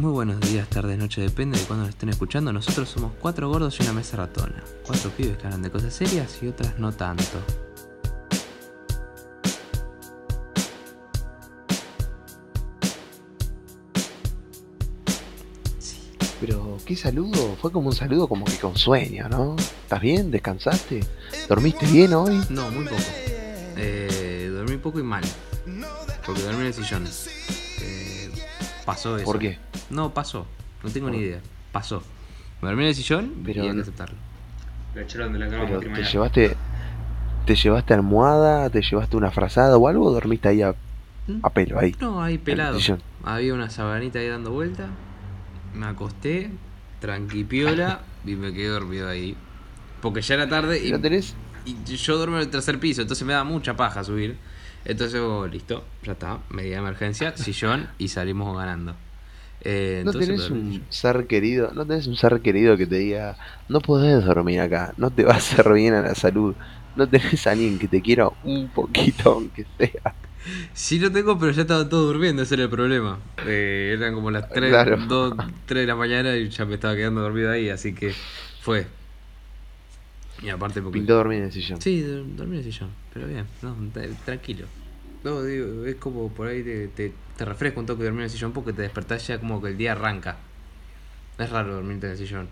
Muy buenos días, tardes, noche, depende de cuándo nos estén escuchando. Nosotros somos cuatro gordos y una mesa ratona. Cuatro pibes que hablan de cosas serias y otras no tanto. Pero, ¿qué saludo? Fue como un saludo como que con sueño, ¿no? ¿Estás bien? ¿Descansaste? ¿Dormiste bien hoy? No, muy poco. Eh, dormí poco y mal. Porque dormí en el sillón. Eh, pasó eso. ¿Por qué? No, pasó. No tengo ni idea. Pasó. Me dormí en el sillón Pero y hay que no- aceptarlo. Lo echaron de la cama Pero, ¿te llevaste te llevaste almohada? ¿Te llevaste una frazada o algo? ¿O dormiste ahí a, a pelo ahí? No, ahí pelado. Había una sabanita ahí dando vuelta. Me acosté, tranquipiola y me quedé dormido ahí. Porque ya era tarde y, ¿Lo tenés? y yo duermo en el tercer piso, entonces me da mucha paja subir. Entonces, oh, listo, ya está, medida de emergencia, sillón y salimos ganando. Eh, ¿No tenés un ser querido? ¿No tenés un ser querido que te diga, no podés dormir acá, no te va a hacer bien a la salud? ¿No tenés a alguien que te quiera un poquito, aunque sea? Sí lo tengo, pero ya estaban todos durmiendo, ese era el problema. Eh, eran como las 3, Claro. 2, 3 de la mañana y ya me estaba quedando dormido ahí, así que fue. Y aparte porque... Pintó dormir en el sillón. Sí, dormí en el sillón, pero bien, no, tra- tranquilo. No, digo, es como por ahí te, te, te refresca un toque dormir en el sillón porque te despertás ya como que el día arranca. Es raro dormirte en el sillón.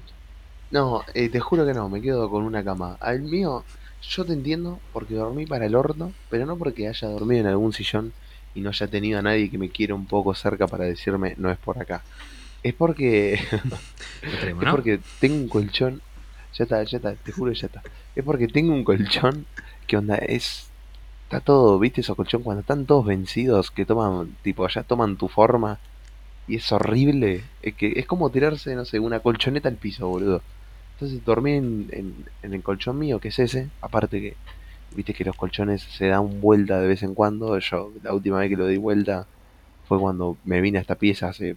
No, eh, te juro que no, me quedo con una cama. Al mío, yo te entiendo porque dormí para el horno, pero no porque haya dormido en algún sillón y no haya tenido a nadie que me quiera un poco cerca para decirme no es por acá. Es porque es porque tengo un colchón. Ya está, ya está, te juro que ya está. Es porque tengo un colchón que onda es. Está todo, ¿viste esos colchón cuando están todos vencidos que toman, tipo, ya toman tu forma y es horrible? Es que es como tirarse, no sé, una colchoneta al piso, boludo. Entonces dormí en, en, en el colchón mío, que es ese. Aparte que, viste que los colchones se dan vuelta de vez en cuando. Yo, la última vez que lo di vuelta fue cuando me vine a esta pieza hace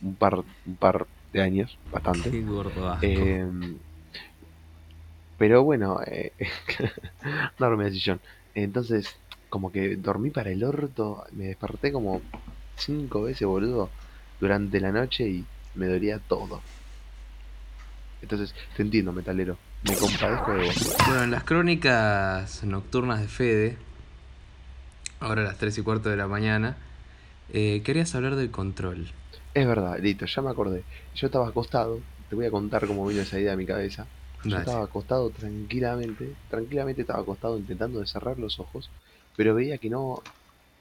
un par, un par de años, bastante. Qué gordo. Eh, pero bueno, eh, no dormí en el sillón. Entonces, como que dormí para el orto, me desperté como cinco veces, boludo, durante la noche y me dolía todo. Entonces, te entiendo, metalero. Me compadezco de vos. Bueno, en las crónicas nocturnas de Fede, ahora a las 3 y cuarto de la mañana, eh, querías hablar del control. Es verdad, listo, ya me acordé. Yo estaba acostado, te voy a contar cómo vino esa idea a mi cabeza. Yo Dale. estaba acostado tranquilamente, tranquilamente estaba acostado intentando de cerrar los ojos, pero veía que no,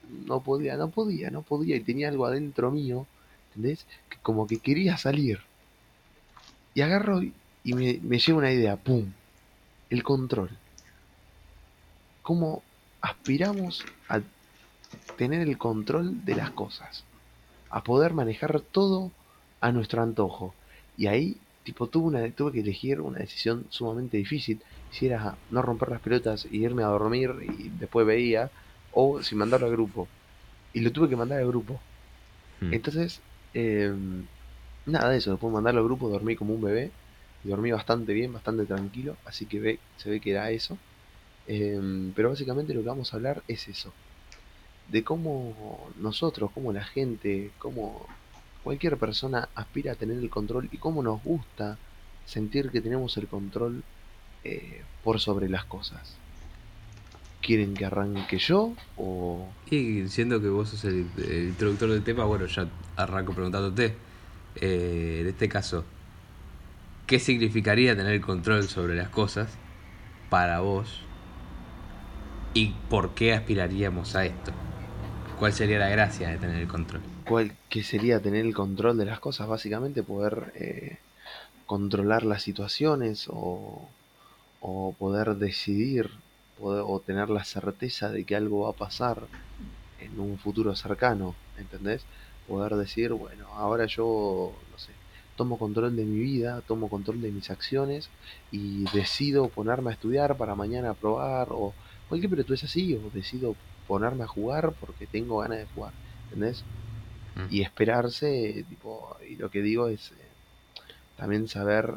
no podía, no podía, no podía y tenía algo adentro mío, ¿entendés? Que como que quería salir. Y agarro y y me, me llega una idea, ¡pum! El control. ¿Cómo aspiramos a tener el control de las cosas? A poder manejar todo a nuestro antojo. Y ahí, tipo, tuve, una, tuve que elegir una decisión sumamente difícil. Si era no romper las pelotas y irme a dormir y después veía, o si mandarlo al grupo. Y lo tuve que mandar al grupo. Hmm. Entonces, eh, nada de eso. Después de mandarlo al grupo, dormí como un bebé. Y dormí bastante bien, bastante tranquilo. Así que ve, se ve que era eso. Eh, pero básicamente lo que vamos a hablar es eso. De cómo nosotros, cómo la gente, cómo cualquier persona aspira a tener el control y cómo nos gusta sentir que tenemos el control eh, por sobre las cosas. ¿Quieren que arranque yo o Y siendo que vos sos el, introductor del tema, bueno, ya arranco preguntándote. eh, en este caso, ¿qué significaría tener el control sobre las cosas para vos? ¿Y por qué aspiraríamos a esto? ¿Cuál sería la gracia de tener el control? Cuál qué sería tener el control de las cosas? Básicamente poder eh, controlar las situaciones o, o poder decidir o tener la certeza de que algo va a pasar en un futuro cercano, ¿entendés? Poder decir, bueno, ahora yo, no sé, tomo control de mi vida, tomo control de mis acciones y decido ponerme a estudiar para mañana probar o cualquier es así, o decido ponerme a jugar porque tengo ganas de jugar, ¿entendés? Mm. Y esperarse, tipo, y lo que digo es eh, también saber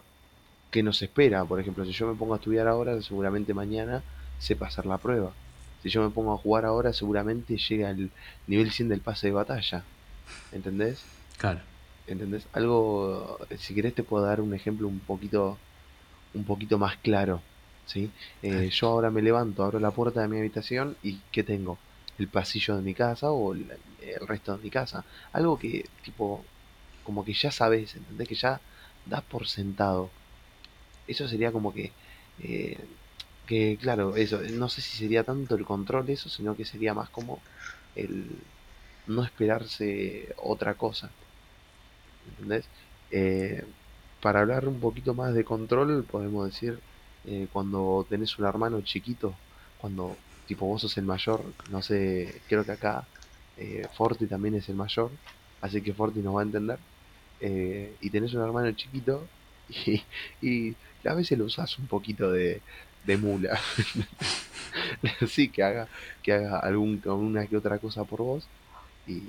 qué nos espera. Por ejemplo, si yo me pongo a estudiar ahora, seguramente mañana sepa hacer la prueba. Si yo me pongo a jugar ahora, seguramente llega al nivel 100 del pase de batalla. ¿Entendés? Claro. ¿Entendés? Algo, si querés te puedo dar un ejemplo un poquito, un poquito más claro, ¿sí? Eh, yo ahora me levanto, abro la puerta de mi habitación y ¿qué tengo? El pasillo de mi casa o el, resto de mi casa. Algo que, tipo, como que ya sabes, ¿entendés? Que ya das por sentado. Eso sería como que, eh, que claro, eso, no sé si sería tanto el control eso, sino que sería más como el no esperarse otra cosa. ¿entendés? Eh, para hablar un poquito más de control, podemos decir, eh, cuando tenés un hermano chiquito, cuando tipo vos sos el mayor, no sé, creo que acá eh, Forti también es el mayor, así que Forti nos va a entender, eh, y tenés un hermano chiquito y, y a veces lo usas un poquito de, de mula, sí, que haga, que haga algún, alguna que otra cosa por vos, y,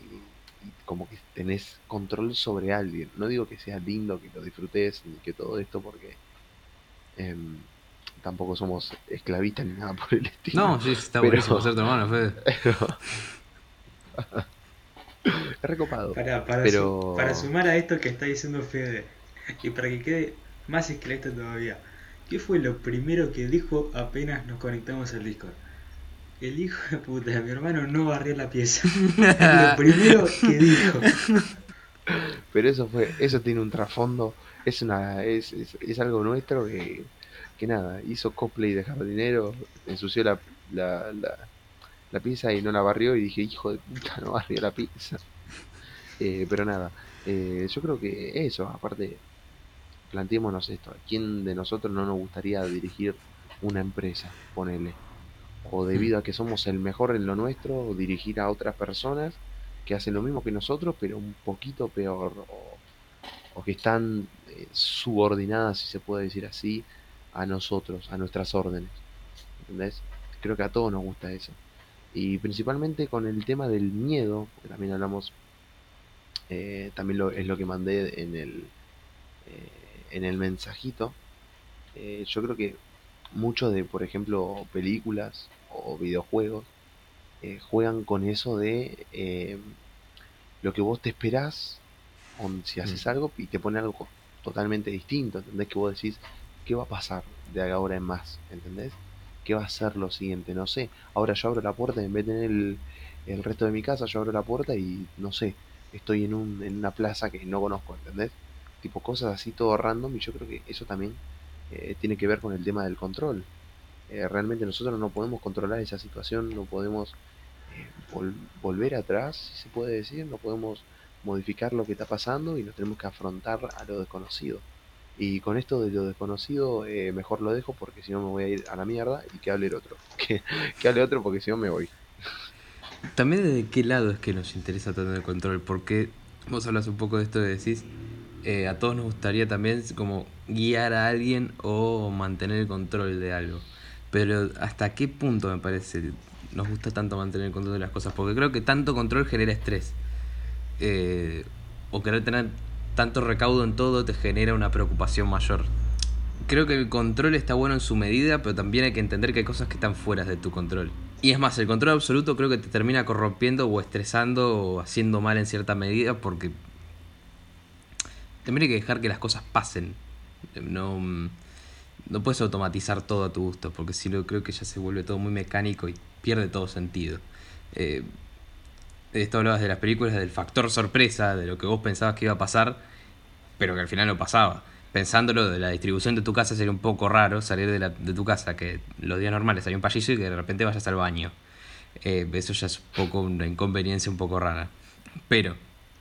como que tenés control sobre alguien. No digo que sea lindo, que lo disfrutes, ni que todo esto, porque em, tampoco somos esclavistas ni nada por el estilo. No, sí, está buenísimo ser tu hermano, Fede. es recopado. Para, para, para sumar a esto que está diciendo Fede, y para que quede más esclavista todavía, ¿qué fue lo primero que dijo apenas nos conectamos al Discord? el hijo de puta mi hermano no barrió la pieza. lo primero que dijo. Pero eso fue, eso tiene un trasfondo, es una, es, es, algo nuestro que, que nada, hizo cosplay de jardinero, ensució la, la, la, pieza y no la barrió y dije, hijo de puta, no barrió la pieza. Eh, pero nada, eh, yo creo que eso, aparte, planteémonos esto, ¿a quién de nosotros no nos gustaría dirigir una empresa? Ponele o debido a que somos el mejor en lo nuestro, dirigir a otras personas que hacen lo mismo que nosotros, pero un poquito peor, o, que están eh, subordinadas, si se puede decir así, a nosotros, a nuestras órdenes. ¿Entendés? Creo que a todos nos gusta eso. Y principalmente con el tema del miedo, que también hablamos, eh, también lo, es lo que mandé en el, eh, en el mensajito. yo creo que mucho de, por ejemplo, películas o videojuegos eh, juegan con eso de eh, lo que vos te esperás o si haces mm. algo y te pone algo totalmente distinto, ¿entendés? Que vos decís, ¿qué va a pasar de ahora en más? ¿Entendés? ¿Qué va a ser lo siguiente? No sé. Ahora yo abro la puerta y en vez de tener el, el resto de mi casa, yo abro la puerta y no sé, estoy en, un, en una plaza que no conozco, ¿entendés? Tipo cosas así todo random y yo creo que eso también eh, tiene que ver con el tema del control. Eh, realmente nosotros no podemos controlar esa situación, no podemos eh, volver atrás, si se puede decir, no podemos modificar lo que está pasando y nos tenemos que afrontar a lo desconocido. Y con esto de lo desconocido, mejor lo dejo porque si no me voy a ir a la mierda y que hable el otro. Que, que hable otro porque si no me voy. También de qué lado es que nos interesa tener el control, porque vos hablas un poco de esto de decís, eh, a todos nos gustaría también como guiar a alguien o mantener el control de algo. Pero hasta qué punto me parece nos gusta tanto mantener el control de las cosas, porque creo que tanto control genera estrés. Eh, o querer tener tanto recaudo en todo te genera una preocupación mayor. Creo que el control está bueno en su medida, pero también hay que entender que hay cosas que están fuera de tu control. Y es más, el control absoluto creo que te termina corrompiendo o estresando o haciendo mal en cierta medida porque también hay que dejar que las cosas pasen. No, no puedes automatizar todo a tu gusto, porque si no creo que ya se vuelve todo muy mecánico y pierde todo sentido. Eh, esto hablabas de las películas, del factor sorpresa, de lo que vos pensabas que iba a pasar, pero que al final no pasaba. Pensándolo de la distribución de tu casa sería un poco raro salir de, tu casa, que los días normales hay un pasillo y que de repente vayas al baño. Eh, eso ya es un poco una inconveniencia un poco rara. Pero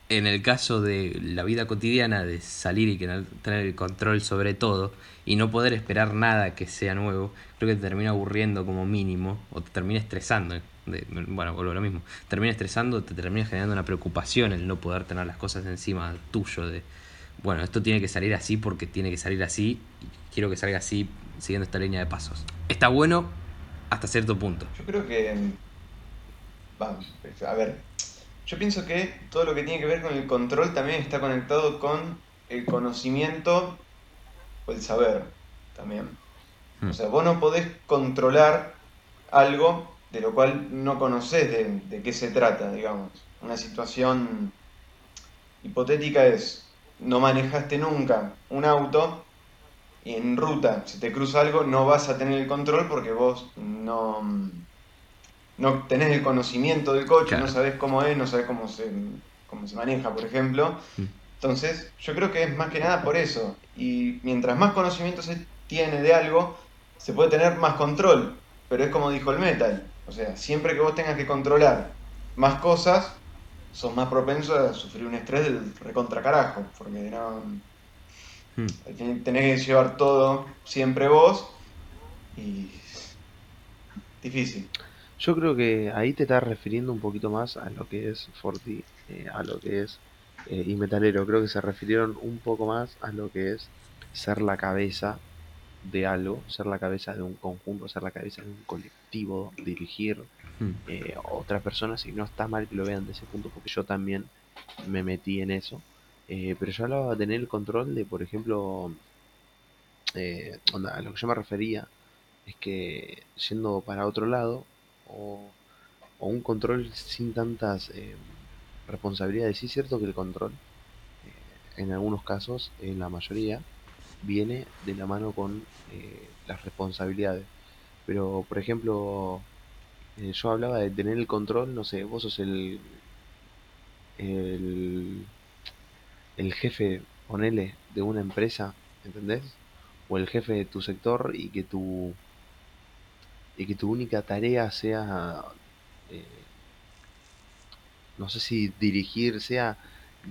en el caso de la vida cotidiana, de salir y tener el control sobre todo y no poder esperar nada que sea nuevo, creo que te termina aburriendo como mínimo o te termina estresando. Bueno, vuelvo a lo mismo. Termina estresando, te termina generando una preocupación el no poder tener las cosas encima tuyo. De, bueno, esto tiene que salir así porque tiene que salir así y quiero que salga así siguiendo esta línea de pasos. Está bueno hasta cierto punto. Yo creo que. Vamos, a ver, yo pienso que todo lo que tiene que ver con el control también está conectado con el conocimiento o el saber también. Hmm. O sea, vos no podés controlar algo de lo cual no conoces de, qué se trata, digamos. Una situación hipotética es, no manejaste nunca un auto y en ruta, si te cruza algo, no vas a tener el control porque vos no, no tenés el conocimiento del coche, no sabés cómo es, no sabés cómo se, cómo se maneja, por ejemplo. Mm. Entonces, yo creo que es más que nada por eso. Y mientras más conocimiento se tiene de algo, se puede tener más control. Pero es como dijo el metal. O sea, siempre que vos tengas que controlar más cosas, sos más propenso a sufrir un estrés del recontra carajo. Porque no. Hmm. Tenés que llevar todo siempre vos. Y. Difícil. Yo creo que ahí te estás refiriendo un poquito más a lo que es Forti, eh, a lo que es eh, y Metalero. Creo que se refirieron un poco más a lo que es ser la cabeza de algo, ser la cabeza de un conjunto, ser la cabeza de un colectivo, dirigir hmm. eh, otras personas y no está mal que lo vean de ese punto porque yo también me metí en eso. Eh, pero yo hablaba de tener el control de, por ejemplo, eh, a lo que yo me refería es que yendo para otro lado o, o un control sin tantas responsabilidades. Sí es cierto que el control, en algunos casos, en la mayoría, viene de la mano con eh, las responsabilidades. Pero, por ejemplo, eh, yo hablaba de tener el control, no sé, vos sos el, el, el jefe, ponele, de una empresa, ¿entendés? O el jefe de tu sector y que tu, y que tu única tarea sea, eh, no sé si dirigir, sea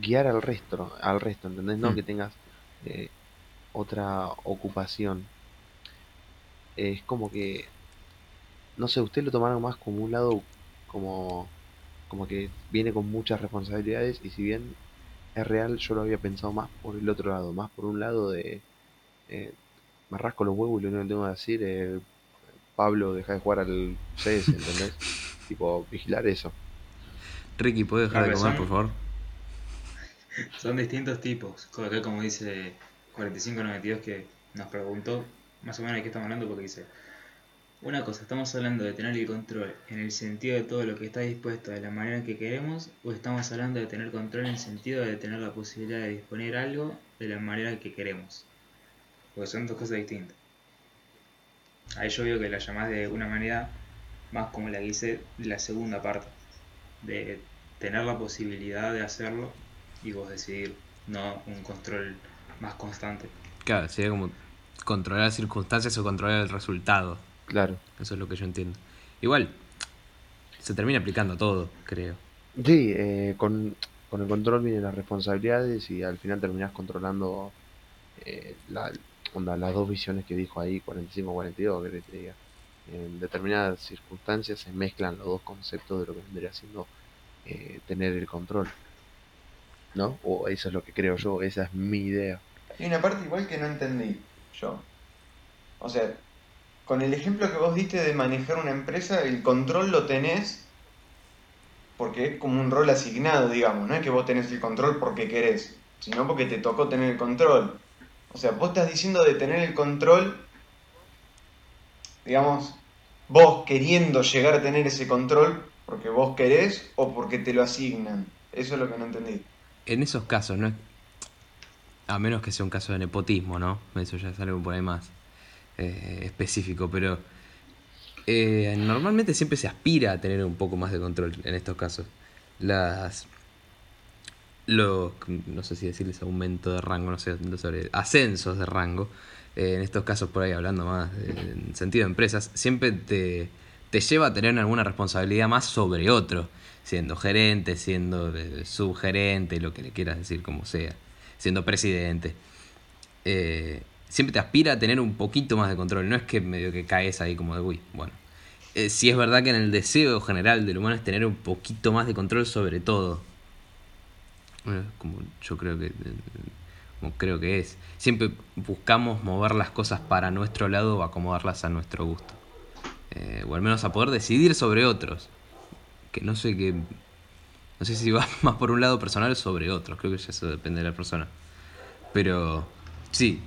guiar al resto, al resto, ¿entendés? No mm. que tengas otra ocupación. Es como que, no sé, usted lo tomaron más como un lado, como, como que viene con muchas responsabilidades y si bien es real, yo lo había pensado más por el otro lado, más por un lado de, eh, me rasco los huevos y lo único que tengo que decir eh, Pablo, deja de jugar al CS, ¿entendés? tipo, vigilar eso. Ricky, ¿puedes dejar de comer, por favor? Son distintos tipos, como dice 4592 que nos preguntó más o menos de qué estamos hablando porque dice, una cosa, estamos hablando de tener el control en el sentido de todo lo que está dispuesto de la manera que queremos o estamos hablando de tener control en el sentido de tener la posibilidad de disponer algo de la manera que queremos. Porque son dos cosas distintas. Ahí yo veo que la llamás de una manera más como la que hice la segunda parte, de tener la posibilidad de hacerlo y vos decidir, no un control más constante. Claro, sería como controlar las circunstancias o controlar el resultado. Claro. Eso es lo que yo entiendo. Igual, se termina aplicando todo, creo. Sí, eh, con, el control vienen las responsabilidades y al final terminás controlando eh, la, onda, las dos visiones que dijo ahí, 45-42, que te diga. En determinadas circunstancias se mezclan los dos conceptos de lo que vendría siendo eh, tener el control. ¿No? O eso es lo que creo yo, esa es mi idea. Hay una parte igual que no entendí yo. O sea, con el ejemplo que vos diste de manejar una empresa, el control lo tenés porque es como un rol asignado, digamos. No es que vos tenés el control porque querés, sino porque te tocó tener el control. O sea, vos estás diciendo de tener el control, digamos, vos queriendo llegar a tener ese control porque vos querés o porque te lo asignan. Eso es lo que no entendí. En esos casos, ¿no? A menos que sea un caso de nepotismo, ¿no? Eso ya es algo por ahí más eh, específico, pero eh, normalmente siempre se aspira a tener un poco más de control en estos casos. Las. Los, no sé si decirles aumento de rango, no sé, sobre ascensos de rango, eh, en estos casos por ahí hablando más en sentido de empresas, siempre te, te lleva a tener alguna responsabilidad más sobre otro, siendo gerente, siendo subgerente, lo que le quieras decir, como sea siendo presidente. Eh, siempre te aspira a tener un poquito más de control. No es que medio que caes ahí como de, uy, bueno. Eh, si es verdad que en el deseo general del humano es tener un poquito más de control sobre todo. como yo creo que como creo que es. Siempre buscamos mover las cosas para nuestro lado o acomodarlas a nuestro gusto. Eh, o al menos a poder decidir sobre otros. Que no sé qué no sé si va más por un lado personal o sobre otro. Creo que eso depende de la persona. Pero sí,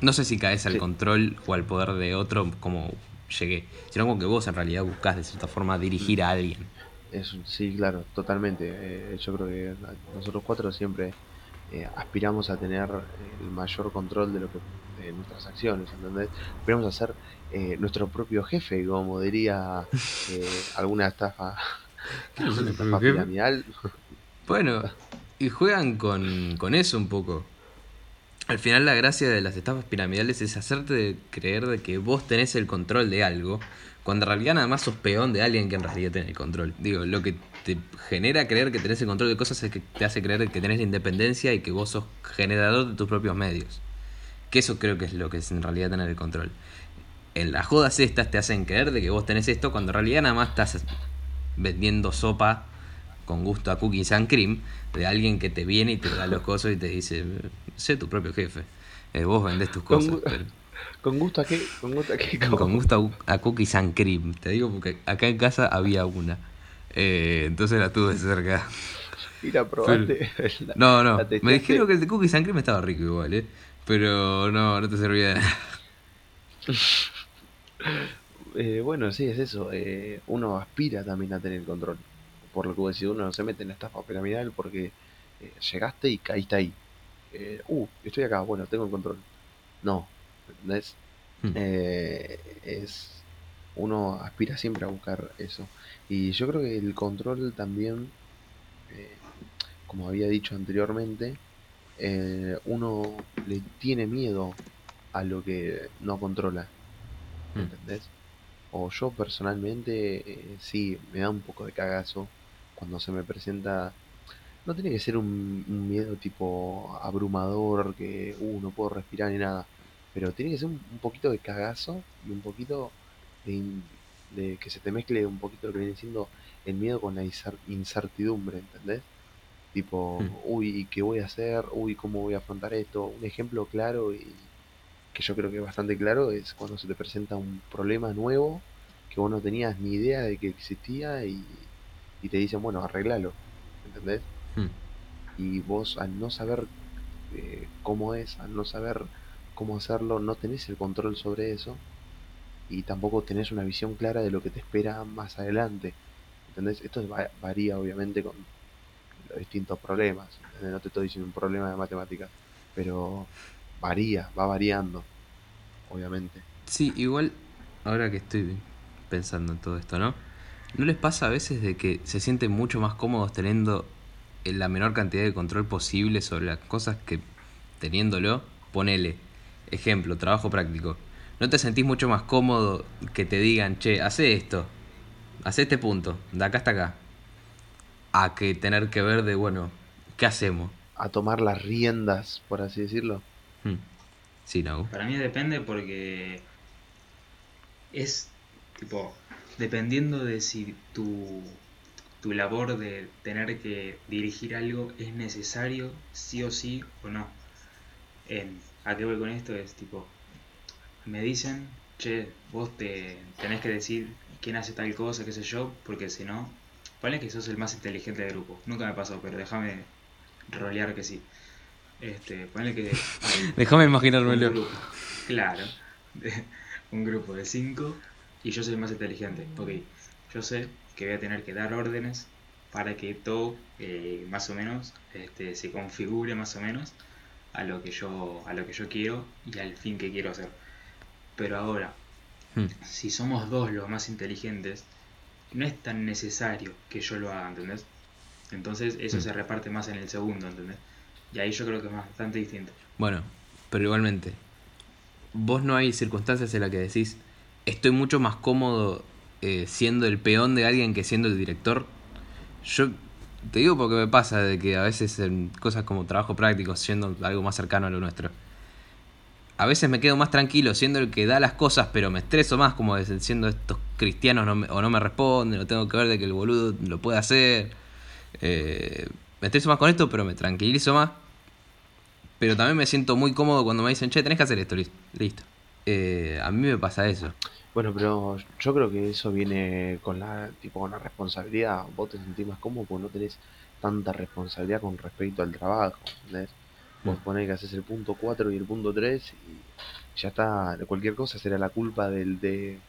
no sé si caes al control o al poder de otro como llegué, sino como que vos en realidad buscas de cierta forma dirigir a alguien. Es, sí, claro, totalmente. Eh, yo creo que nosotros cuatro siempre eh, aspiramos a tener el mayor control de lo que de nuestras acciones, ¿entendés? Aspiramos a ser eh, nuestro propio jefe, como diría eh, alguna estafa, Estafa piramidal. Bueno, y juegan con, con eso un poco. Al final la gracia de las estafas piramidales es hacerte creer de que vos tenés el control de algo, cuando en realidad nada más sos peón de alguien que en realidad tiene el control. Digo, lo que te genera creer que tenés el control de cosas es que te hace creer que tenés la independencia y que vos sos generador de tus propios medios. Que eso creo que es lo que es en realidad tener el control. En las jodas estas te hacen creer de que vos tenés esto cuando en realidad nada más estás vendiendo sopa con gusto a cookies and cream de alguien que te viene y te da los cosos y te dice, sé tu propio jefe. Eh, vos vendés tus cosas, pero ¿Con gusto a qué? ¿Con gusto a qué? con gusto a, a cookies and cream. Te digo porque acá en casa había una. Eh, entonces la tuve cerca. Probaste. la- No, no. la Me dijeron que el de cookies and cream estaba rico igual, ¿eh? Pero no, no te servía de nada. Eh, bueno, sí, es eso. eh, uno aspira también a tener control. Por lo que decís, uno no se mete en la estafa piramidal porque eh, llegaste y caíste ahí. Eh, uh, estoy acá, bueno, tengo el control. No, ¿entendés? Hmm. Eh, es uno aspira siempre a buscar eso. Y yo creo que el control también, como había dicho anteriormente, uno le tiene miedo a lo que no controla. Hmm. O yo personalmente eh, sí, me da un poco de cagazo cuando se me presenta... No tiene que ser un, un miedo tipo abrumador, que uh, no puedo respirar ni nada, pero tiene que ser un, un poquito de cagazo y un poquito de, de que se te mezcle un poquito lo que viene siendo el miedo con la incer- incertidumbre, ¿entendés? Tipo, Mm. uy, ¿qué voy a hacer? Uy, ¿cómo voy a afrontar esto? Un ejemplo claro y que yo creo que es bastante claro, es cuando se te presenta un problema nuevo que vos no tenías ni idea de que existía y, y te dicen, bueno, arreglalo, ¿entendés? Hmm. Y vos al no saber eh, cómo es, al no saber cómo hacerlo, no tenés el control sobre eso y tampoco tenés una visión clara de lo que te espera más adelante, ¿entendés? Esto va- varía obviamente con los distintos problemas, ¿entendés? No te estoy diciendo un problema de matemáticas, pero varía, va variando, obviamente. Sí, igual, ahora que estoy pensando en todo esto, ¿no? ¿No les pasa a veces de que se sienten mucho más cómodos teniendo la menor cantidad de control posible sobre las cosas que teniéndolo? Ponele, ejemplo, trabajo práctico. ¿No te sentís mucho más cómodo que te digan, che, hace esto, hace este punto, de acá hasta acá? A que tener que ver de, bueno, ¿qué hacemos? A tomar las riendas, por así decirlo. No. Para mí depende porque es tipo, dependiendo de si tu, tu labor de tener que dirigir algo es necesario, sí o sí o no. En, ¿A qué voy con esto? Es tipo, me dicen, che, vos te tenés que decir quién hace tal cosa, qué sé yo, porque si no, ponle que sos el más inteligente del grupo. Nunca me pasó, pero déjame rolear que sí. Este, ponle que Déjame un imaginármelo. grupo, claro, un grupo de cinco y yo soy el más inteligente. Ok, yo sé que voy a tener que dar órdenes para que todo eh, más o menos este, se configure más o menos a lo que yo a lo que yo quiero y al fin que quiero hacer. Pero ahora, Hmm. si somos dos los más inteligentes, no es tan necesario que yo lo haga, ¿entendés? Entonces eso Mm. se reparte más en el segundo, ¿entendés? Y ahí yo creo que es bastante distinto. Bueno, pero igualmente, vos no hay circunstancias en las que decís, estoy mucho más cómodo eh, siendo el peón de alguien que siendo el director. Yo te digo porque me pasa de que a veces en cosas como trabajo práctico, siendo algo más cercano a lo nuestro, a veces me quedo más tranquilo siendo el que da las cosas, pero me estreso más como siendo estos cristianos o no me responden, o tengo que ver de que el boludo lo puede hacer. Eh, me estreso más con esto, pero me tranquilizo más. Pero también me siento muy cómodo cuando me dicen, che, tenés que hacer esto, lis- listo. Eh, a mí me pasa eso. Bueno, pero yo creo que eso viene con la, tipo, con la responsabilidad. Vos te sentís más cómodo porque no tenés tanta responsabilidad con respecto al trabajo, ¿entendés? Vos Mm. ponés que haces el punto 4 y el punto 3 y ya está, cualquier cosa será la culpa del de,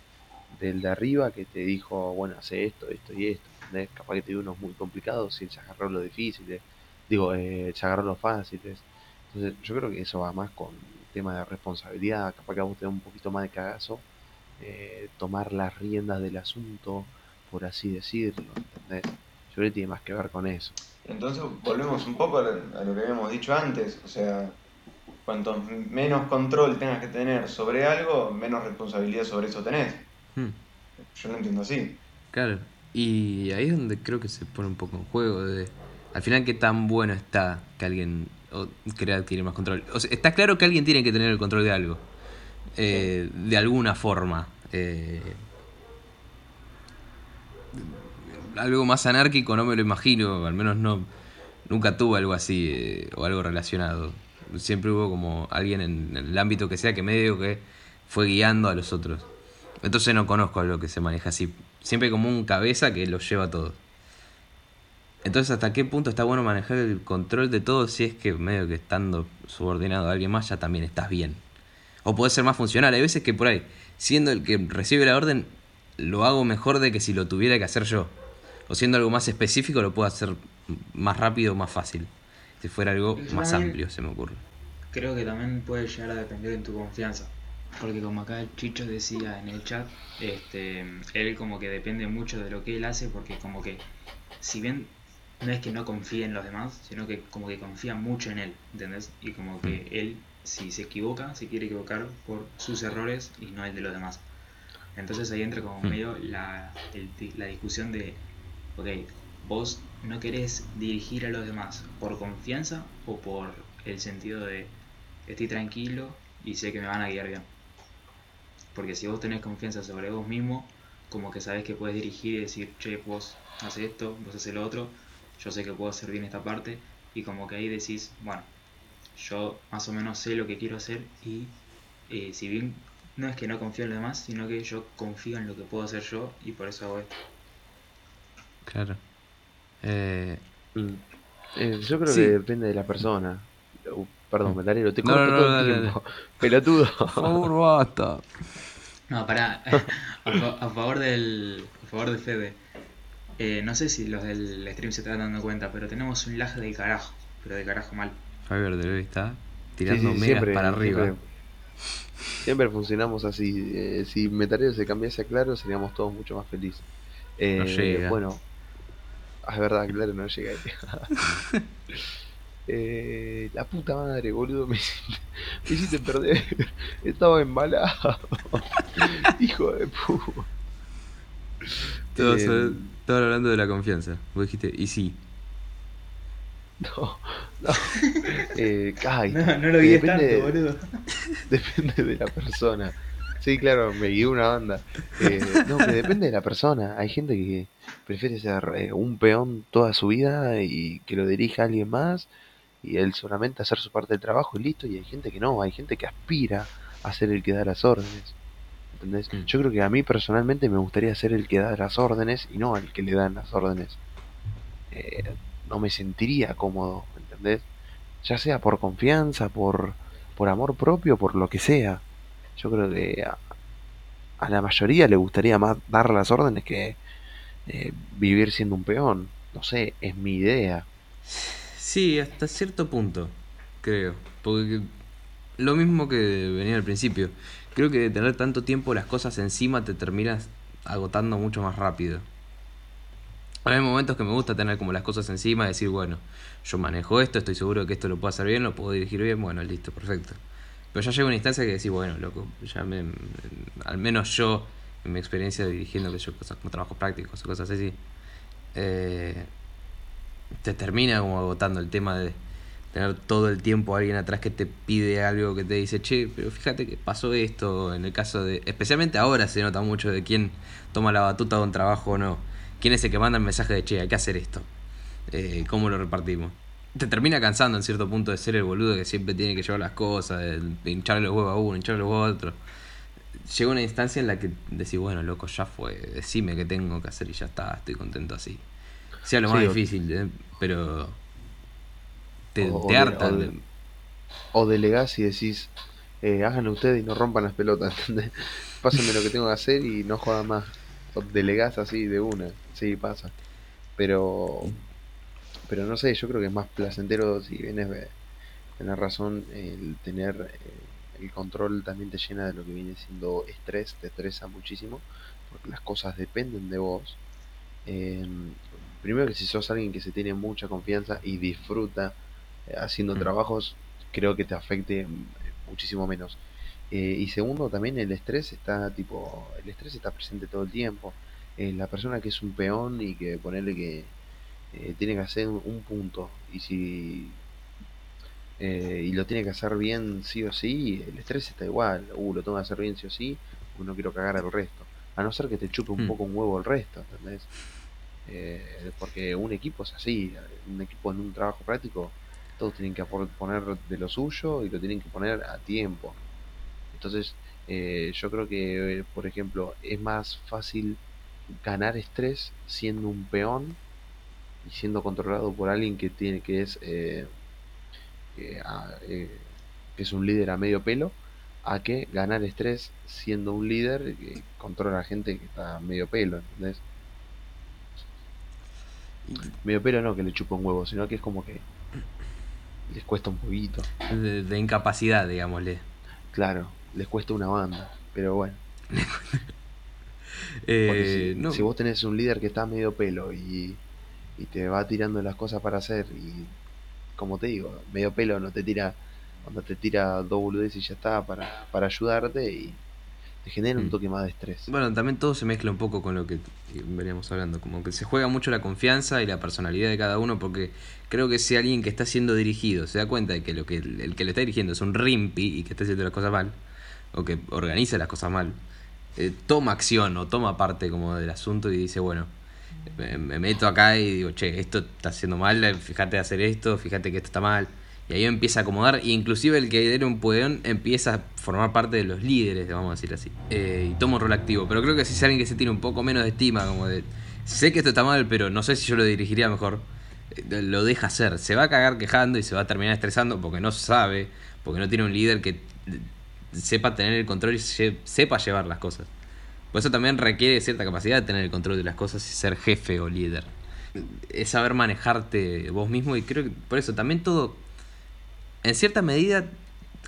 del de arriba que te dijo, bueno, hace esto, esto y esto. ¿entendés? Capaz que te dio unos muy complicados y se agarró lo difíciles. Digo, eh, se agarró los fáciles. Entonces, yo creo que eso va más con tema de responsabilidad. Capaz que vamos a tener un poquito más de cagazo. eh, tomar las riendas del asunto, por así decirlo, ¿entendés? Yo creo que tiene más que ver con eso. Entonces volvemos un poco a lo, a lo que habíamos dicho antes, o sea, cuanto menos control tengas que tener sobre algo, menos responsabilidad sobre eso tenés. Hmm, Yo lo entiendo así. claro. Y ahí es donde creo que se pone un poco en juego de... Al final, qué tan bueno está que alguien o, quiera adquirir más control. O sea, está claro que alguien tiene que tener el control de algo. eh, De alguna forma. eh, algo más anárquico no me lo imagino. Al menos no... Nunca tuve algo así eh, o algo relacionado. Siempre hubo como alguien en el ámbito que sea que medio que fue guiando a los otros. Entonces no conozco algo que se maneja así. Siempre como un cabeza que lo lleva todo. Entonces, ¿hasta qué punto está bueno manejar el control de todo si es que medio que estando subordinado a alguien más ya también estás bien? O puede ser más funcional. Hay veces que por ahí, siendo el que recibe la orden, lo hago mejor de que si lo tuviera que hacer yo. O siendo algo más específico, lo puedo hacer más rápido o más fácil. Si fuera algo Yo más amplio, se me ocurre. Creo que también puede llegar a depender en tu confianza. Porque como acá el Chicho decía en el chat, este, él como que depende mucho de lo que él hace porque como que si bien no es que no confíe en los demás, sino que como que confía mucho en él, ¿entendés? Y como que él si se equivoca, se quiere equivocar por sus errores y no el de los demás. Entonces ahí entra como Mm. medio la, el- la discusión de, ok, vos no querés dirigir a los demás por confianza o por el sentido de estoy tranquilo y sé que me van a guiar bien. Porque si vos tenés confianza sobre vos mismo, como que sabes que puedes dirigir y decir, che, vos haces esto, vos haces lo otro, yo sé que puedo hacer bien esta parte, y como que ahí decís, bueno, yo más o menos sé lo que quiero hacer y eh, si bien no es que no confío en los demás, sino que yo confío en lo que puedo hacer yo y por eso hago esto. Claro. Eh, Mm. Eh, yo creo Sí. que depende de la persona. Uh, perdón, metalero, te No, corto no, no, todo el tiempo. Pelotudo. por favor, basta. No, pará, a, fa- a favor del a favor de Fede, eh, no sé si los del stream se están dando cuenta, pero tenemos un lag del carajo, pero de carajo mal. Faber de hoy está tirando sí, megas siempre, para arriba. Siempre, siempre funcionamos así. Eh, si Metalero se cambiase a Claro, seríamos todos mucho más felices. Eh, No llega. Bueno, es verdad, Claro no llega. eh, la puta madre, boludo, me hiciste, me hiciste perder. Estaba embalado. Hijo de puta. Todos, Eh, eh, estaban hablando de la confianza. Vos dijiste, y sí. No, no. Eh, ay, No, no lo guíes depende- tanto, boludo. Depende de la persona. Sí, claro, me guió una banda. Eh, no, que depende de la persona. Hay gente que prefiere ser eh, un peón toda su vida y que lo dirija alguien más y él solamente hacer su parte del trabajo y listo. Y hay gente que no, hay gente que aspira a ser el que da las órdenes. ¿Entendés? Mm. Yo creo que a mí personalmente me gustaría ser el que da las órdenes y no el que le dan las órdenes. Eh, no me sentiría cómodo, ¿entendés? Ya sea por confianza, por, por amor propio, por lo que sea. Yo creo que a, a la mayoría le gustaría más dar las órdenes que eh, vivir siendo un peón. No sé, es mi idea. Sí, hasta cierto punto, creo. Porque lo mismo que venía al principio. Creo que tener tanto tiempo las cosas encima te terminas agotando mucho más rápido. Hay momentos que me gusta tener como las cosas encima decir, bueno, yo manejo esto, estoy seguro de que esto lo puedo hacer bien, lo puedo dirigir bien, bueno, listo, perfecto. Pero ya llega una instancia que decís, bueno, loco, ya me, al menos yo, en mi experiencia dirigiendo que yo cosas como trabajos prácticos o cosas así, eh, te termina como agotando el tema de tener todo el tiempo a alguien atrás que te pide algo que te dice, che, pero fíjate que pasó esto, en el caso de, especialmente ahora se nota mucho de quién toma la batuta de un trabajo o no, quién es el que manda el mensaje de, che, hay que hacer esto, eh, cómo lo repartimos. Te termina cansando en cierto punto de ser el boludo que siempre tiene que llevar las cosas, de hincharle los huevos a uno, hincharle los huevos a otro. Llega una instancia en la que decís, bueno, loco, ya fue, decime qué tengo que hacer y ya está, estoy contento así. Sea lo más Sí, difícil, eh, pero te, O- te de- harta. o de- O delegás y decís, eh, háganlo ustedes y no rompan las pelotas, ¿entendés? Pásenme lo que tengo que hacer y no jodan más. O delegás así de una. Sí, pasa. Pero, pero no sé, yo creo que es más placentero, si vienes tener razón, el tener eh, el control también te llena de lo que viene siendo estrés, te estresa muchísimo, porque las cosas dependen de vos. Em, primero que si sos alguien que se tiene mucha confianza y disfruta haciendo Mm. trabajos, creo que te afecte muchísimo menos. Eh, y segundo, también el estrés está tipo, el estrés está presente todo el tiempo. Eh, la persona que es un peón y que ponerle que eh, tiene que hacer un, un punto y si y lo tiene que hacer bien sí o sí, el estrés está igual. Uh, lo tengo que hacer bien sí o sí, porque no quiero cagar al resto. A no ser que te chupe un Mm. poco un huevo el resto, ¿entendés? Eh, porque un equipo es así, un equipo en un trabajo práctico, todos tienen que poner de lo suyo y lo tienen que poner a tiempo. Entonces, eh, yo creo que, eh, por ejemplo, es más fácil ganar estrés siendo un peón y siendo controlado por alguien que tiene que es eh, que, ah, eh, que es un líder a medio pelo a que ganar estrés siendo un líder que controla a gente que está a medio pelo, ¿entendés? Medio pelo no que le chupa un huevo, sino que es como que les cuesta un poquito. De, de incapacidad, digámosle. Claro, les cuesta una banda, pero bueno. Eh, Porque si, no, si vos tenés un líder que está medio pelo y, y te va tirando las cosas para hacer y como te digo, medio pelo no te tira, cuando te tira dos boludeces y ya está para, para ayudarte y te genera un Mm. toque más de estrés. Bueno, también todo se mezcla un poco con lo que veníamos hablando, como que se juega mucho la confianza y la personalidad de cada uno, porque creo que si alguien que está siendo dirigido se da cuenta de que lo que el que le está dirigiendo es un rimpi y que está haciendo las cosas mal, o que organiza las cosas mal, eh, toma acción o toma parte como del asunto y dice, bueno, me, me meto acá y digo, che, esto está haciendo mal, eh, fíjate de hacer esto, fíjate que esto está mal. Y ahí empieza a acomodar, y inclusive el que era un pueón empieza a formar parte de los líderes, vamos a decir así. Eh, y toma un rol activo. Pero creo que si es alguien que se tiene un poco menos de estima, como de, sé que esto está mal, pero no sé si yo lo dirigiría mejor, eh, lo deja hacer. Se va a cagar quejando y se va a terminar estresando porque no sabe, porque no tiene un líder que eh, sepa tener el control y se- sepa llevar las cosas. Por eso también requiere cierta capacidad de tener el control de las cosas y ser jefe o líder. Es saber manejarte vos mismo y creo que por eso también todo, en cierta medida,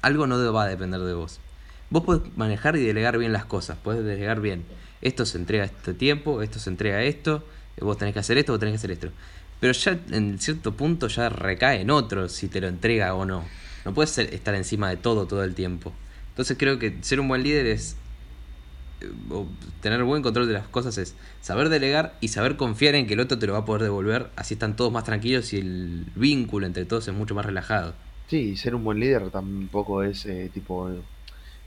algo no va a depender de vos. Vos podés manejar y delegar bien las cosas, podés delegar bien. Esto se entrega este tiempo, esto se entrega esto, vos tenés que hacer esto, vos tenés que hacer esto. Pero ya en cierto punto ya recae en otro si te lo entrega o no. No puedes ser- estar encima de todo todo el tiempo. Entonces creo que ser un buen líder es eh, o tener buen control de las cosas es saber delegar y saber confiar en que el otro te lo va a poder devolver, así están todos más tranquilos y el vínculo entre todos es mucho más relajado. Sí, ser un buen líder tampoco es eh, tipo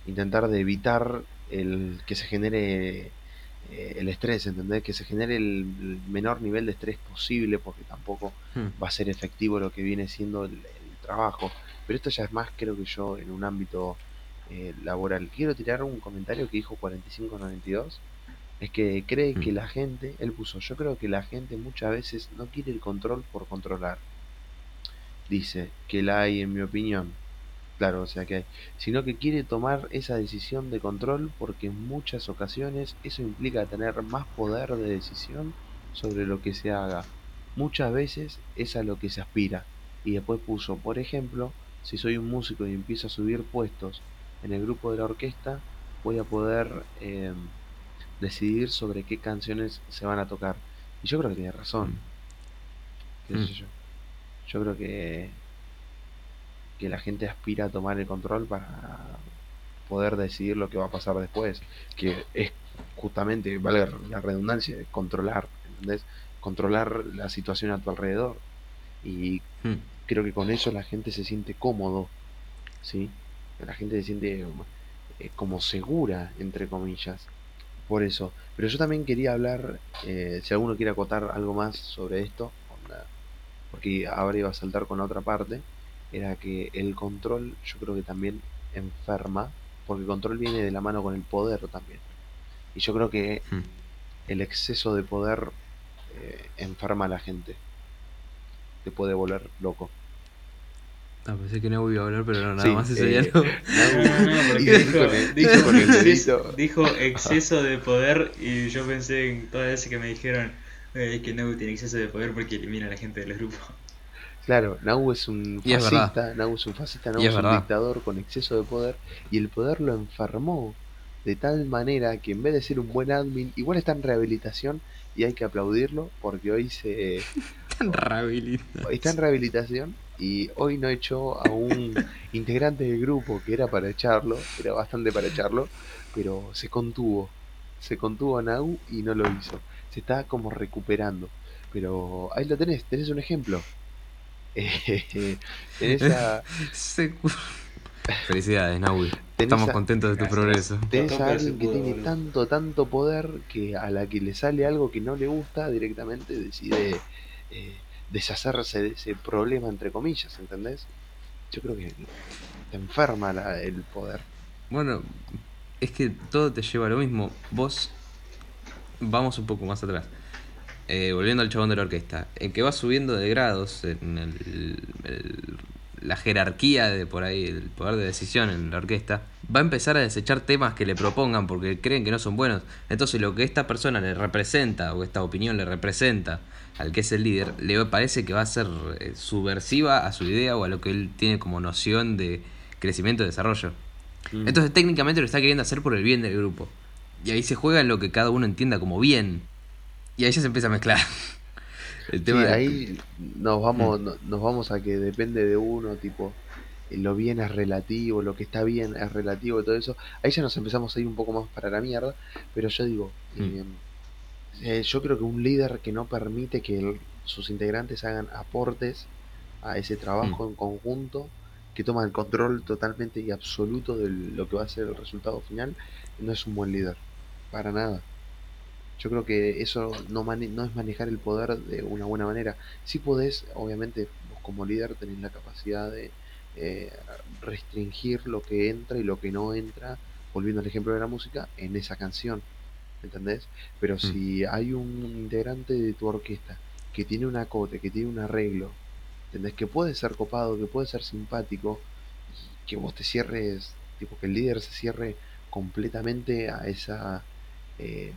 intentar de evitar el que se genere eh, el estrés, ¿entendés? Que se genere el, menor nivel de estrés posible porque tampoco Hmm. va a ser efectivo lo que viene siendo el, el trabajo. Pero esto ya es más, creo que yo, en un ámbito eh, laboral. Quiero tirar un comentario que dijo 4592. Es que cree que Mm. la gente, él puso, yo creo que la gente muchas veces no quiere el control por controlar. Dice que la hay, en mi opinión. Claro, o sea que hay. Sino que quiere tomar esa decisión de control porque en muchas ocasiones eso implica tener más poder de decisión sobre lo que se haga. Muchas veces es a lo que se aspira. Y después puso, por ejemplo, si soy un músico y empiezo a subir puestos en el grupo de la orquesta, voy a poder eh, decidir sobre qué canciones se van a tocar. Y yo creo que tiene razón. ¿Qué sé Mm. yo? Yo creo que, que la gente aspira a tomar el control para poder decidir lo que va a pasar después. Que es justamente, valga la redundancia, controlar, ¿entendés? Controlar la situación a tu alrededor. Y Hmm. creo que con eso la gente se siente cómodo, ¿sí? La gente se siente eh, como segura, entre comillas. Por eso. Pero yo también quería hablar, eh, si alguno quiere acotar algo más sobre esto, porque ahora iba a saltar con la otra parte, era que el control yo creo que también enferma, porque el control viene de la mano con el poder también. Y yo creo que Hmm. el exceso de poder eh, enferma a la gente. Te puede volver loco. Ah, pensé que no iba a hablar, pero no, nada Sí, más eso eh, ya no. No, no, no, porque dijo, dijo, exceso, dijo exceso de poder y yo pensé en todas las veces que me dijeron, Es que Nau tiene exceso de poder porque elimina a la gente del grupo. Claro, Nau es un Y es fascista, Nau es un fascista, Nau Y es, es un dictador con exceso de poder y el poder lo enfermó de tal manera que en vez de ser un buen admin, igual está en rehabilitación y hay que aplaudirlo porque hoy se está en rehabilitación y hoy no echó a un integrante del grupo que era para echarlo, era bastante para echarlo, pero se contuvo, se contuvo a Nau y no lo hizo. Se está como recuperando. Pero ahí lo tenés, tenés un ejemplo. Eh, tenés a, Se cu- Felicidades, Naui. Tenés Estamos a- contentos de tu Gracias. progreso. tenés a alguien que tiene tanto, tanto poder que a la que le sale algo que no le gusta directamente decide eh, deshacerse de ese problema, entre comillas, ¿entendés? Yo creo que te enferma la- el poder. Bueno, es que todo te lleva a lo mismo. Vos, vamos un poco más atrás. Eh, volviendo al chabón de la orquesta. En que va subiendo de grados en el- el- la jerarquía de por ahí, el poder de decisión en la orquesta, va a empezar a desechar temas que le propongan porque creen que no son buenos. Entonces lo que esta persona le representa o esta opinión le representa al que es el líder, le parece que va a ser eh, subversiva a su idea o a lo que él tiene como noción de crecimiento y desarrollo. Mm. Entonces técnicamente lo está queriendo hacer por el bien del grupo. Y ahí se juega en lo que cada uno entienda como bien. Y ahí ya se empieza a mezclar. El Sí, tema de- ahí nos vamos, no- nos vamos a que depende de uno, tipo, eh, lo bien es relativo, lo que está bien es relativo y todo eso. Ahí ya nos empezamos a ir un poco más para la mierda, pero yo digo, Mm. eh, eh, yo creo que un líder que no permite que el- sus integrantes hagan aportes a ese trabajo en conjunto, que toma el control totalmente y absoluto de lo que va a ser el resultado final, no es un buen líder, para nada. Yo creo que eso no, mane- no es manejar el poder de una buena manera. Si podés, obviamente, vos como líder tenés la capacidad de eh, restringir lo que entra y lo que no entra, volviendo al ejemplo de la música, en esa canción. ¿Entendés? Pero si hay un integrante de tu orquesta que tiene un acote, que tiene un arreglo, ¿entendés? Que puede ser copado, que puede ser simpático, y que vos te cierres, tipo que el líder se cierre completamente a esa eh,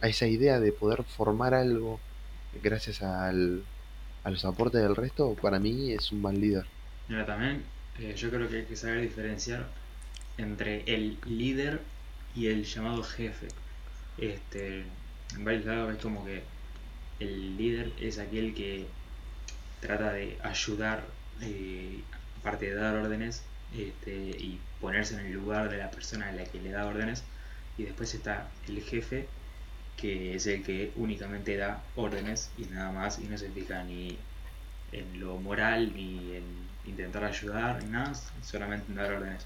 a esa idea de poder formar algo gracias al, a los aportes del resto, para mí es un mal líder. Mira, también eh, yo creo que hay que saber diferenciar entre el líder y el llamado jefe. Este, en varios lados es como que el líder es aquel que trata de ayudar, eh, aparte de dar órdenes, este, y ponerse en el lugar de la persona a la que le da órdenes. Y después está el jefe, que es el que únicamente da órdenes y nada más, y no se fija ni en lo moral ni en intentar ayudar, ni nada, solamente en dar órdenes.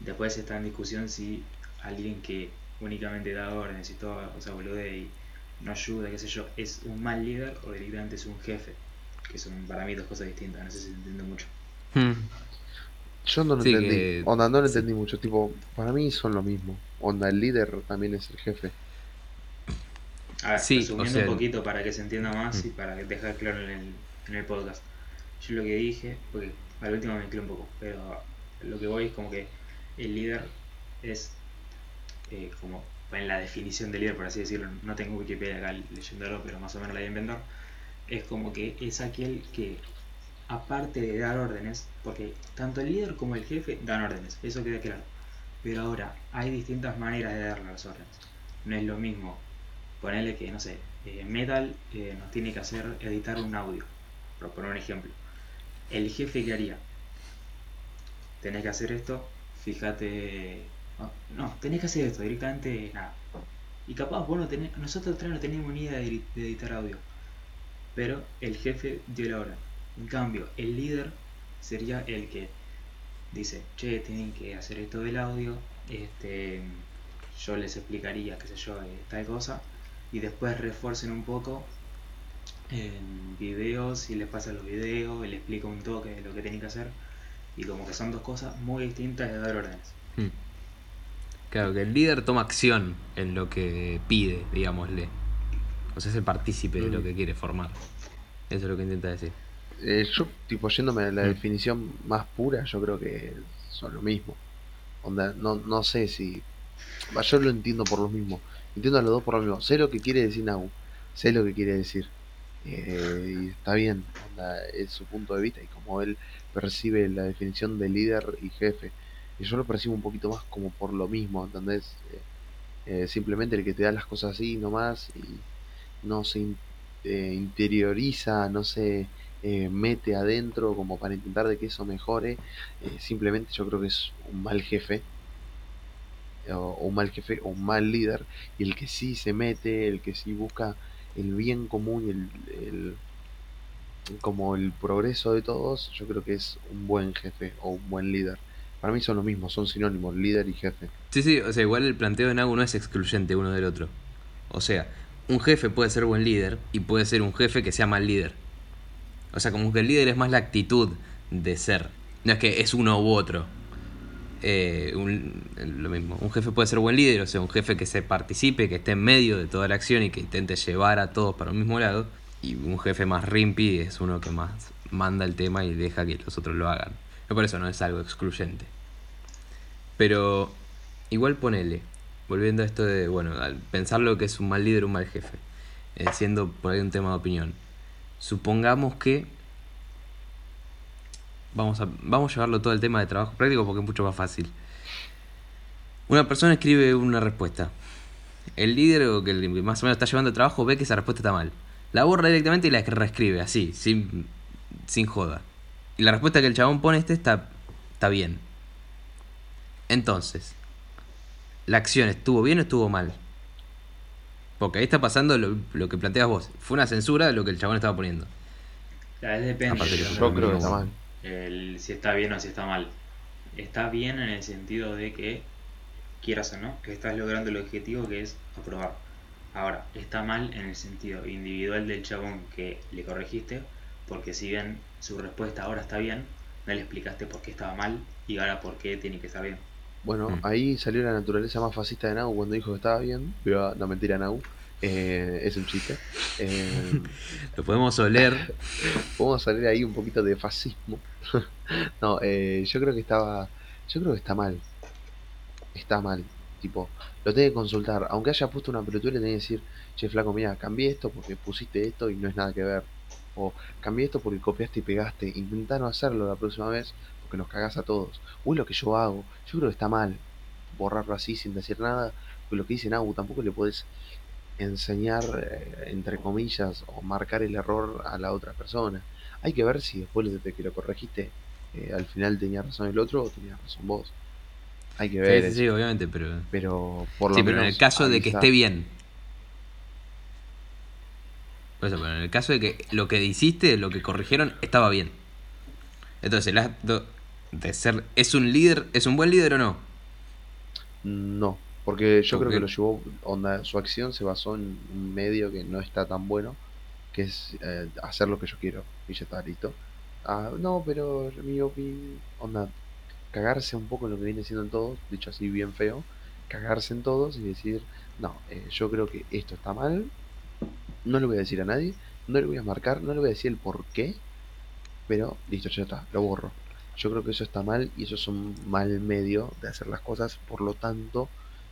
Después está en discusión si alguien que únicamente da órdenes y todo, o sea, bolude y no ayuda, qué sé yo, es un mal líder o directamente es un jefe, que son para mí dos cosas distintas, no sé si se entiende mucho. Hmm. Yo no lo Sí, entendí. que- Onda, no lo entendí mucho. Tipo, para mí son lo mismo. Onda, el líder también es el jefe. A ver, Sí, resumiendo o sea, un poquito para que se entienda más Mm. y para dejar claro en el, en el podcast. Yo lo que dije, porque al último me mezclé un poco, pero lo que voy es como que el líder es eh, como en la definición de líder, por así decirlo, no tengo Wikipedia acá leyéndolo, pero más o menos la voy a inventar, es como que es aquel que aparte de dar órdenes, porque tanto el líder como el jefe dan órdenes, eso queda claro. Pero ahora hay distintas maneras de dar las órdenes. No es lo mismo ponerle que, no sé, eh, Metal eh, nos tiene que hacer editar un audio, por poner un ejemplo. El jefe que haría, tenés que hacer esto, fíjate, no, tenés que hacer esto, directamente nada. Y capaz vos no tenés, nosotros tres no tenemos ni idea de, de editar audio, pero el jefe dio la orden. En cambio, el líder sería el que dice, che, tienen que hacer esto del audio, este, yo les explicaría, qué sé yo, eh, tal cosa, y después refuercen un poco en videos y les pasa los videos y les explica un toque de lo que tienen que hacer, y como que son dos cosas muy distintas de dar órdenes. Hmm. Claro, que el líder toma acción en lo que pide, digámosle. O sea, es el partícipe de lo Mm. que quiere formar. Eso es lo que intenta decir. Eh, yo, tipo, yéndome a la Mm. definición más pura, yo creo que son lo mismo. Onda, no, no sé si. Yo lo entiendo por lo mismo. Entiendo a los dos por lo mismo. Sé lo que quiere decir Nau. sé lo que quiere decir. Eh, y está bien, es su punto de vista y como él percibe la definición de líder y jefe. Y yo lo percibo un poquito más como por lo mismo, ¿entendés? Eh, eh, simplemente el que te da las cosas así nomás y no se interioriza, no se mete adentro como para intentar de que eso mejore. simplemente yo creo que es un mal jefe o, un mal jefe o un mal líder y el que sí se mete, el que sí busca el bien común y el, como el progreso de todos, yo creo que es un buen jefe o un buen líder. Para mí son lo mismo, son sinónimos, líder y jefe. Sí, sí, o sea, igual el planteo de Nagu no es excluyente uno del otro. O sea, un jefe puede ser buen líder y puede ser un jefe que sea mal líder. O sea, como que el líder es más la actitud de ser. No es que es uno u otro. Eh, lo mismo. Un jefe puede ser buen líder, o sea, un jefe que se participe, que esté en medio de toda la acción y que intente llevar a todos para el mismo lado. Y un jefe más rimpi es uno que más manda el tema y deja que los otros lo hagan. por eso no es algo excluyente. Pero igual ponele, volviendo a esto de, bueno, al pensar lo que es un mal líder un mal jefe, eh, siendo por ahí un tema de opinión. Supongamos que Vamos a, vamos a llevarlo todo el tema de trabajo práctico porque es mucho más fácil. Una persona escribe una respuesta. El líder o que más o menos está llevando el trabajo ve que esa respuesta está mal. La borra directamente y la reescribe así, sin, sin joda. Y la respuesta que el chabón pone este está, está bien. Entonces, ¿la acción estuvo bien o estuvo mal? Porque ahí está pasando lo, lo que planteas vos. Fue una censura de lo que el chabón estaba poniendo. depende. Yo creo que está mal el, si está bien o si está mal. Está bien en el sentido de que, quieras o no, que estás logrando el objetivo que es aprobar. Ahora, está mal en el sentido individual del chabón que le corregiste, porque si bien su respuesta ahora está bien, no le explicaste por qué estaba mal y ahora por qué tiene que estar bien. Bueno, mm. ahí salió la naturaleza más fascista de Nau cuando dijo que estaba bien, pero no mentira Nau. Eh, es un chiste. Eh, Lo podemos oler. podemos salir ahí un poquito de fascismo. no, eh, yo creo que estaba. Yo creo que está mal. Está mal. Tipo, lo tengo que consultar. Aunque haya puesto una apertura, le tengo que decir, che, flaco, mira, cambié esto porque pusiste esto y no es nada que ver. O cambié esto porque copiaste y pegaste. Intenta no hacerlo la próxima vez porque nos cagás a todos. O es lo que yo hago. Yo creo que está mal borrarlo así sin decir nada. Porque lo que dice Nau tampoco le puedes enseñar, eh, entre comillas, o marcar el error a la otra persona. Hay que ver si después de que lo corregiste, eh, al final tenía razón el otro o tenía razón vos. Hay que ver. Sí, obviamente, pero. Pero por lo sí, pero en el caso de que esté bien. Por eso, pero en el caso de que lo que hiciste, lo que corrigieron, estaba bien. Entonces, el acto de ser. ¿Es un líder? ¿Es un buen líder o no? No. Porque yo creo que lo llevó, onda, su acción se basó en un medio que no está tan bueno, que es eh, hacer lo que yo quiero, y ya está listo. Ah, no, pero mi opinión, onda, cagarse un poco en lo que viene siendo en todos, dicho así bien feo, cagarse en todos y decir, no, eh, yo creo que esto está mal, no le voy a decir a nadie, no le voy a marcar, no le voy a decir el por qué, pero listo, ya está, lo borro. Yo creo que eso está mal y eso es un mal medio de hacer las cosas, por lo tanto,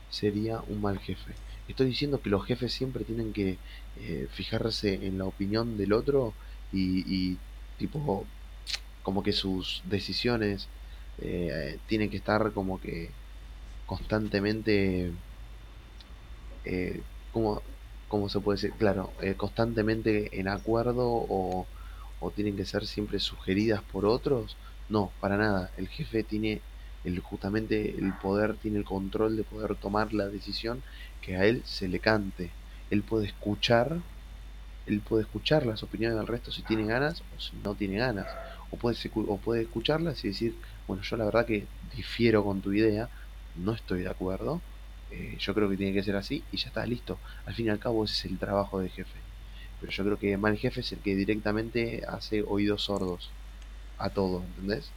sería un mal jefe. Estoy diciendo que los jefes siempre tienen que eh, fijarse en la opinión del otro y, tipo como que sus decisiones eh, tienen que estar como que constantemente eh, como ¿cómo se puede decir? Claro, eh, constantemente en acuerdo o tienen que ser siempre sugeridas por otros. No, para nada. El jefe tiene justamente el poder tiene el control de poder tomar la decisión que a él se le cante. Él puede escuchar, él puede escuchar las opiniones del resto si tiene ganas o si no tiene ganas. O puede, o puede escucharlas y decir, bueno, yo la verdad que difiero con tu idea, no estoy de acuerdo, eh, yo creo que tiene que ser así y ya está listo. Al fin y al cabo ese es el trabajo de jefe. Pero yo creo que mal jefe es el que directamente hace oídos sordos a todo, ¿entendés?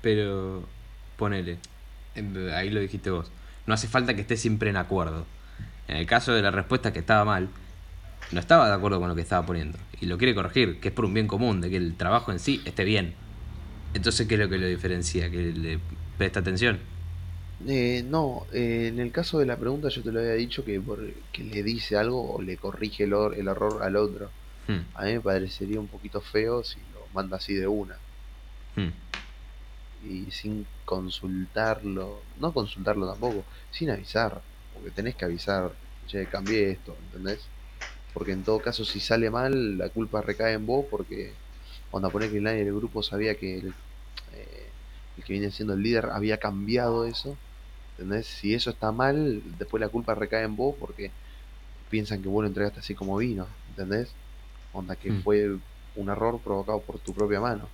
Pero ponele, ahí lo dijiste vos, no hace falta que esté siempre en acuerdo. En el caso de la respuesta que estaba mal, no estaba de acuerdo con lo que estaba poniendo y lo quiere corregir, que es por un bien común, de que el trabajo en sí esté bien. Entonces, ¿qué es lo que lo diferencia? ¿Que le presta atención? Eh, no, eh, en el caso de la pregunta yo te lo había dicho que, por, que le dice algo o le corrige el, or- el error al otro. Hmm, A mí me parecería un poquito feo si manda así de una hmm. y sin consultarlo, no consultarlo tampoco, sin avisar, porque tenés que avisar, che, cambié esto, ¿entendés? Porque en todo caso si sale mal la culpa recae en vos porque cuando pone que nadie del grupo sabía que el, eh, el que viene siendo el líder había cambiado eso, ¿entendés? Si eso está mal, después la culpa recae en vos porque piensan que vos lo entregaste así como vino, ¿entendés? Onda que Mm. fue un error provocado por tu propia mano.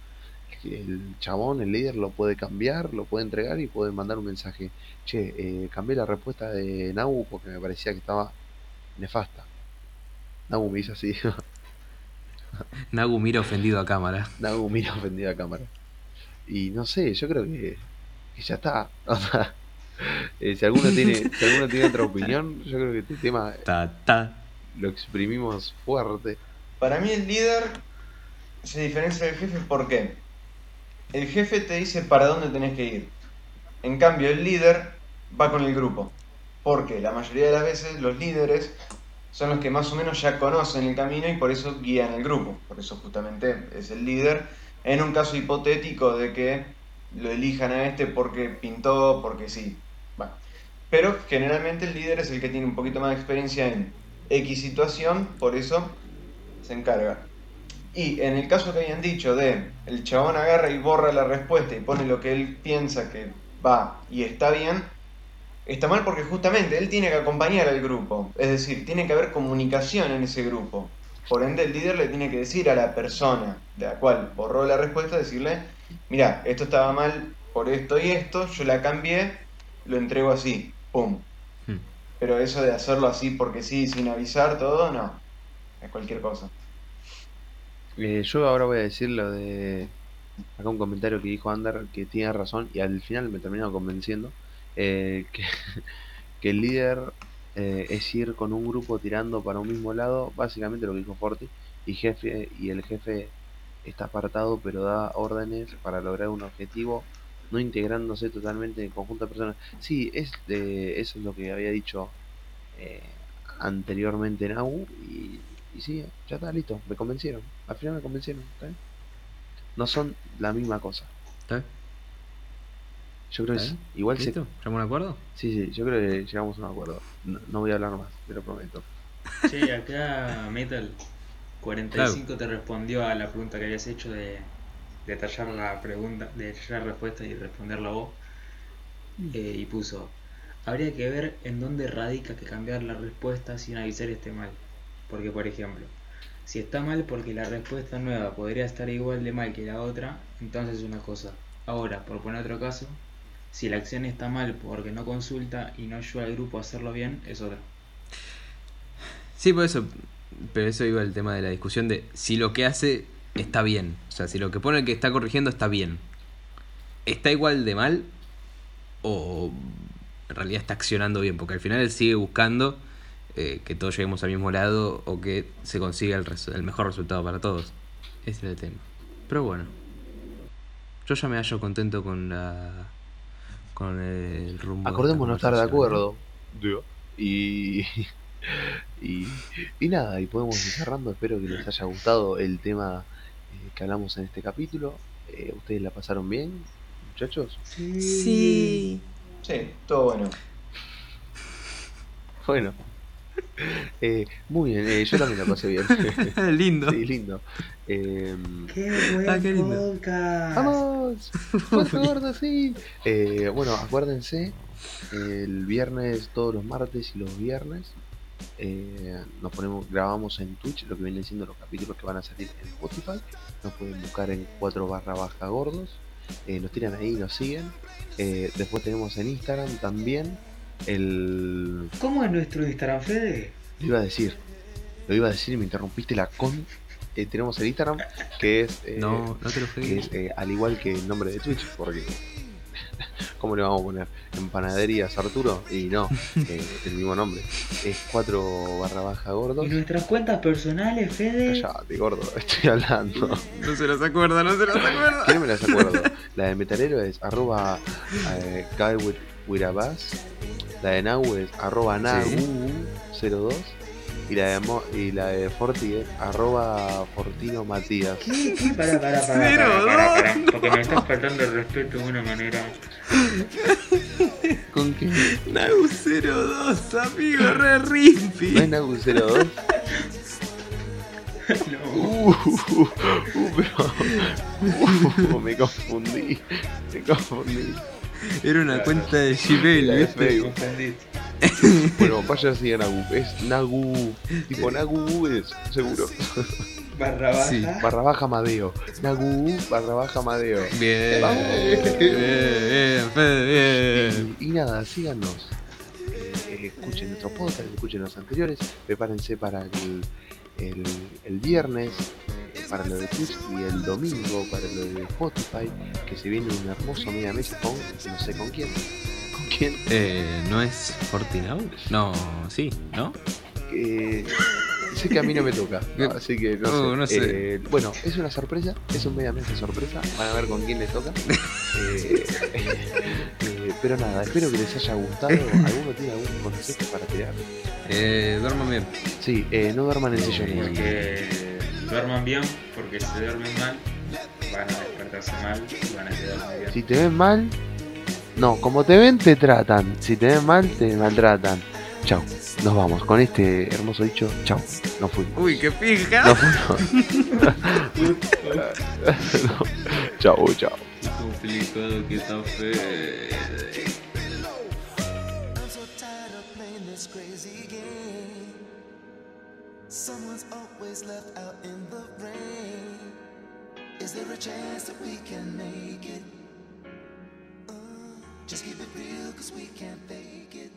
Que El chabón, el líder, lo puede cambiar, lo puede entregar y puede mandar un mensaje. Che, eh, cambié la respuesta de Nau porque me parecía que estaba nefasta. Nau me hizo así. Nagu mira ofendido a cámara. Nau mira ofendida a cámara. Y no sé, yo creo que, que ya está. O sea, eh, si alguno tiene, si alguno tiene otra opinión, yo creo que este tema Ta, ta. lo exprimimos fuerte. Para mí el líder se diferencia del jefe ¿por qué? El jefe te dice para dónde tenés que ir. En cambio el líder va con el grupo. Porque la mayoría de las veces los líderes son los que más o menos ya conocen el camino y por eso guían el grupo. Por eso justamente es el líder. En un caso hipotético de que lo elijan a este porque pintó, porque sí. Bueno. Pero generalmente el líder es el que tiene un poquito más de experiencia en X situación, por eso se encarga. Y en el caso que habían dicho de el chabón agarra y borra la respuesta y pone lo que él piensa que va y está bien, está mal porque justamente él tiene que acompañar al grupo. Es decir, tiene que haber comunicación en ese grupo. Por ende, el líder le tiene que decir a la persona de la cual borró la respuesta, decirle, mira, esto estaba mal por esto y esto, yo la cambié, lo entrego así, pum. Hmm. Pero eso de hacerlo así porque sí, sin avisar todo, no. Es cualquier cosa. Eh, yo ahora voy a decir lo de acá un comentario que dijo Ander que tiene razón y al final me terminó convenciendo eh, que, que el líder eh, es ir con un grupo tirando para un mismo lado, básicamente lo que dijo Forti, y jefe y el jefe está apartado pero da órdenes para lograr un objetivo, no integrándose totalmente en conjunto de personas. Sí, es eso es lo que había dicho eh, anteriormente Nau y, y sí, ya está listo, me convencieron, al final me convencieron, ¿está bien? No son la misma cosa. ¿Está bien? Yo creo que ¿Está es- igual se. ¿Llegamos a un acuerdo? Sí, sí, yo creo que llegamos a un acuerdo. No, no voy a hablar más, te lo prometo. Che, acá Metal 45 te respondió a la pregunta que habías hecho de detallar la pregunta, de detallar la respuesta y responderla vos. Eh, y puso, habría que ver en dónde radica que cambiar la respuesta sin avisar esté mal. Porque, por ejemplo, si está mal porque la respuesta nueva podría estar igual de mal que la otra, entonces es una cosa. Ahora, por poner otro caso, si la acción está mal porque no consulta y no ayuda al grupo a hacerlo bien, es otra. Sí, por eso. Pero eso iba el tema de la discusión de si lo que hace está bien. O sea, si lo que pone el que está corrigiendo está bien. ¿Está igual de mal? ¿O en realidad está accionando bien? Porque al final él sigue buscando eh, que todos lleguemos al mismo lado o que se consiga el, res- el mejor resultado para todos. Ese es el tema. Pero bueno. Yo ya me hallo contento con la. con el rumbo. Acordémonos estar de acuerdo. Y, y, y nada, y podemos ir cerrando. Espero que les haya gustado el tema eh, que hablamos en este capítulo. Eh, ¿Ustedes la pasaron bien, muchachos? Sí. Sí, todo bueno. Bueno. Eh, muy bien, eh, yo también la pasé bien. Lindo. sí, lindo. Em, ¡Qué buen Ah, qué lindo. podcast! ¡Vamos! ¡Fuerza gorda, sí! Eh, bueno, acuérdense, el viernes, todos los martes y los viernes, eh, nos ponemos, grabamos en Twitch lo que vienen siendo los capítulos que van a salir en Spotify. Nos pueden buscar en 4 barra baja gordos. Eh, nos tiran ahí, nos siguen. Eh, después tenemos en Instagram también el... ¿Cómo es nuestro Instagram, Fede? Lo iba a decir. Lo iba a decir y me interrumpiste la con... Eh, tenemos el Instagram que es... eh, No, no te lo que es eh, al igual que el nombre de Twitch, porque ¿cómo le vamos a poner? Empanaderías Arturo y no, eh, el mismo nombre. Es 4 barra baja gordo. ¿Y nuestras cuentas personales, Fede? Cállate, gordo, estoy hablando. No se los acuerda, no se los acuerda. ¿Quién me las acuerdo? La de Metalero es arroba eh, Wirabas. La de Nau es arroba Nagu02. Y la de, Mo- y la de Forti es arroba Fortino Matías. ¿Qué? ¿Qué? Pará, Cero, pará, pará, dos. pará, Porque me estás faltando el respeto de una manera. ¿Con qué? Nagu 02, amigo, re ¿No es rimpi. Nagu02? No. Uh, uh, uh, pero. Uh, me confundí. Me confundí. Era una cuenta de Gmail, La ¿viste? Bueno, vaya así a Nagu. Es Nagu. Tipo Nagu es, seguro. Barra baja. Sí, Barra baja Madeo. Nagu barra baja Madeo. Bien, bien, bien, Fede, bien. Y, y nada, síganos. Eh, escuchen nuestro podcast, escuchen los anteriores. Prepárense para el, el, el viernes, para lo de Twitch y el domingo para lo de Spotify. Que se viene un hermoso media mesa con no sé con quién. ¿Con quién? Eh, ¿No es Fortinau? No, sí, ¿no? Eh, sé que a mí no me toca, así que no, sé. no sé. Eh, bueno, es una sorpresa, es un media mesa sorpresa. Van a ver con quién le toca. Eh, pero nada, espero que les haya gustado. ¿Alguno tiene algún consejo para tirar? Eh, duerman bien. Sí, eh, no duerman en sillones. Duerman bien, porque si duermen mal, van a despertarse mal y van a quedar bien. Si te ven mal, no, como te ven, te tratan. Si te ven mal, te maltratan. Chau, nos vamos. Con este hermoso dicho, chau, nos fuimos. Uy, qué pija. Nos fuimos. chau, chau. Qué complicado que está Fede. Someone's always left out in the rain. Is there a chance that we can make it? Uh, just keep it real, cause we can't fake it.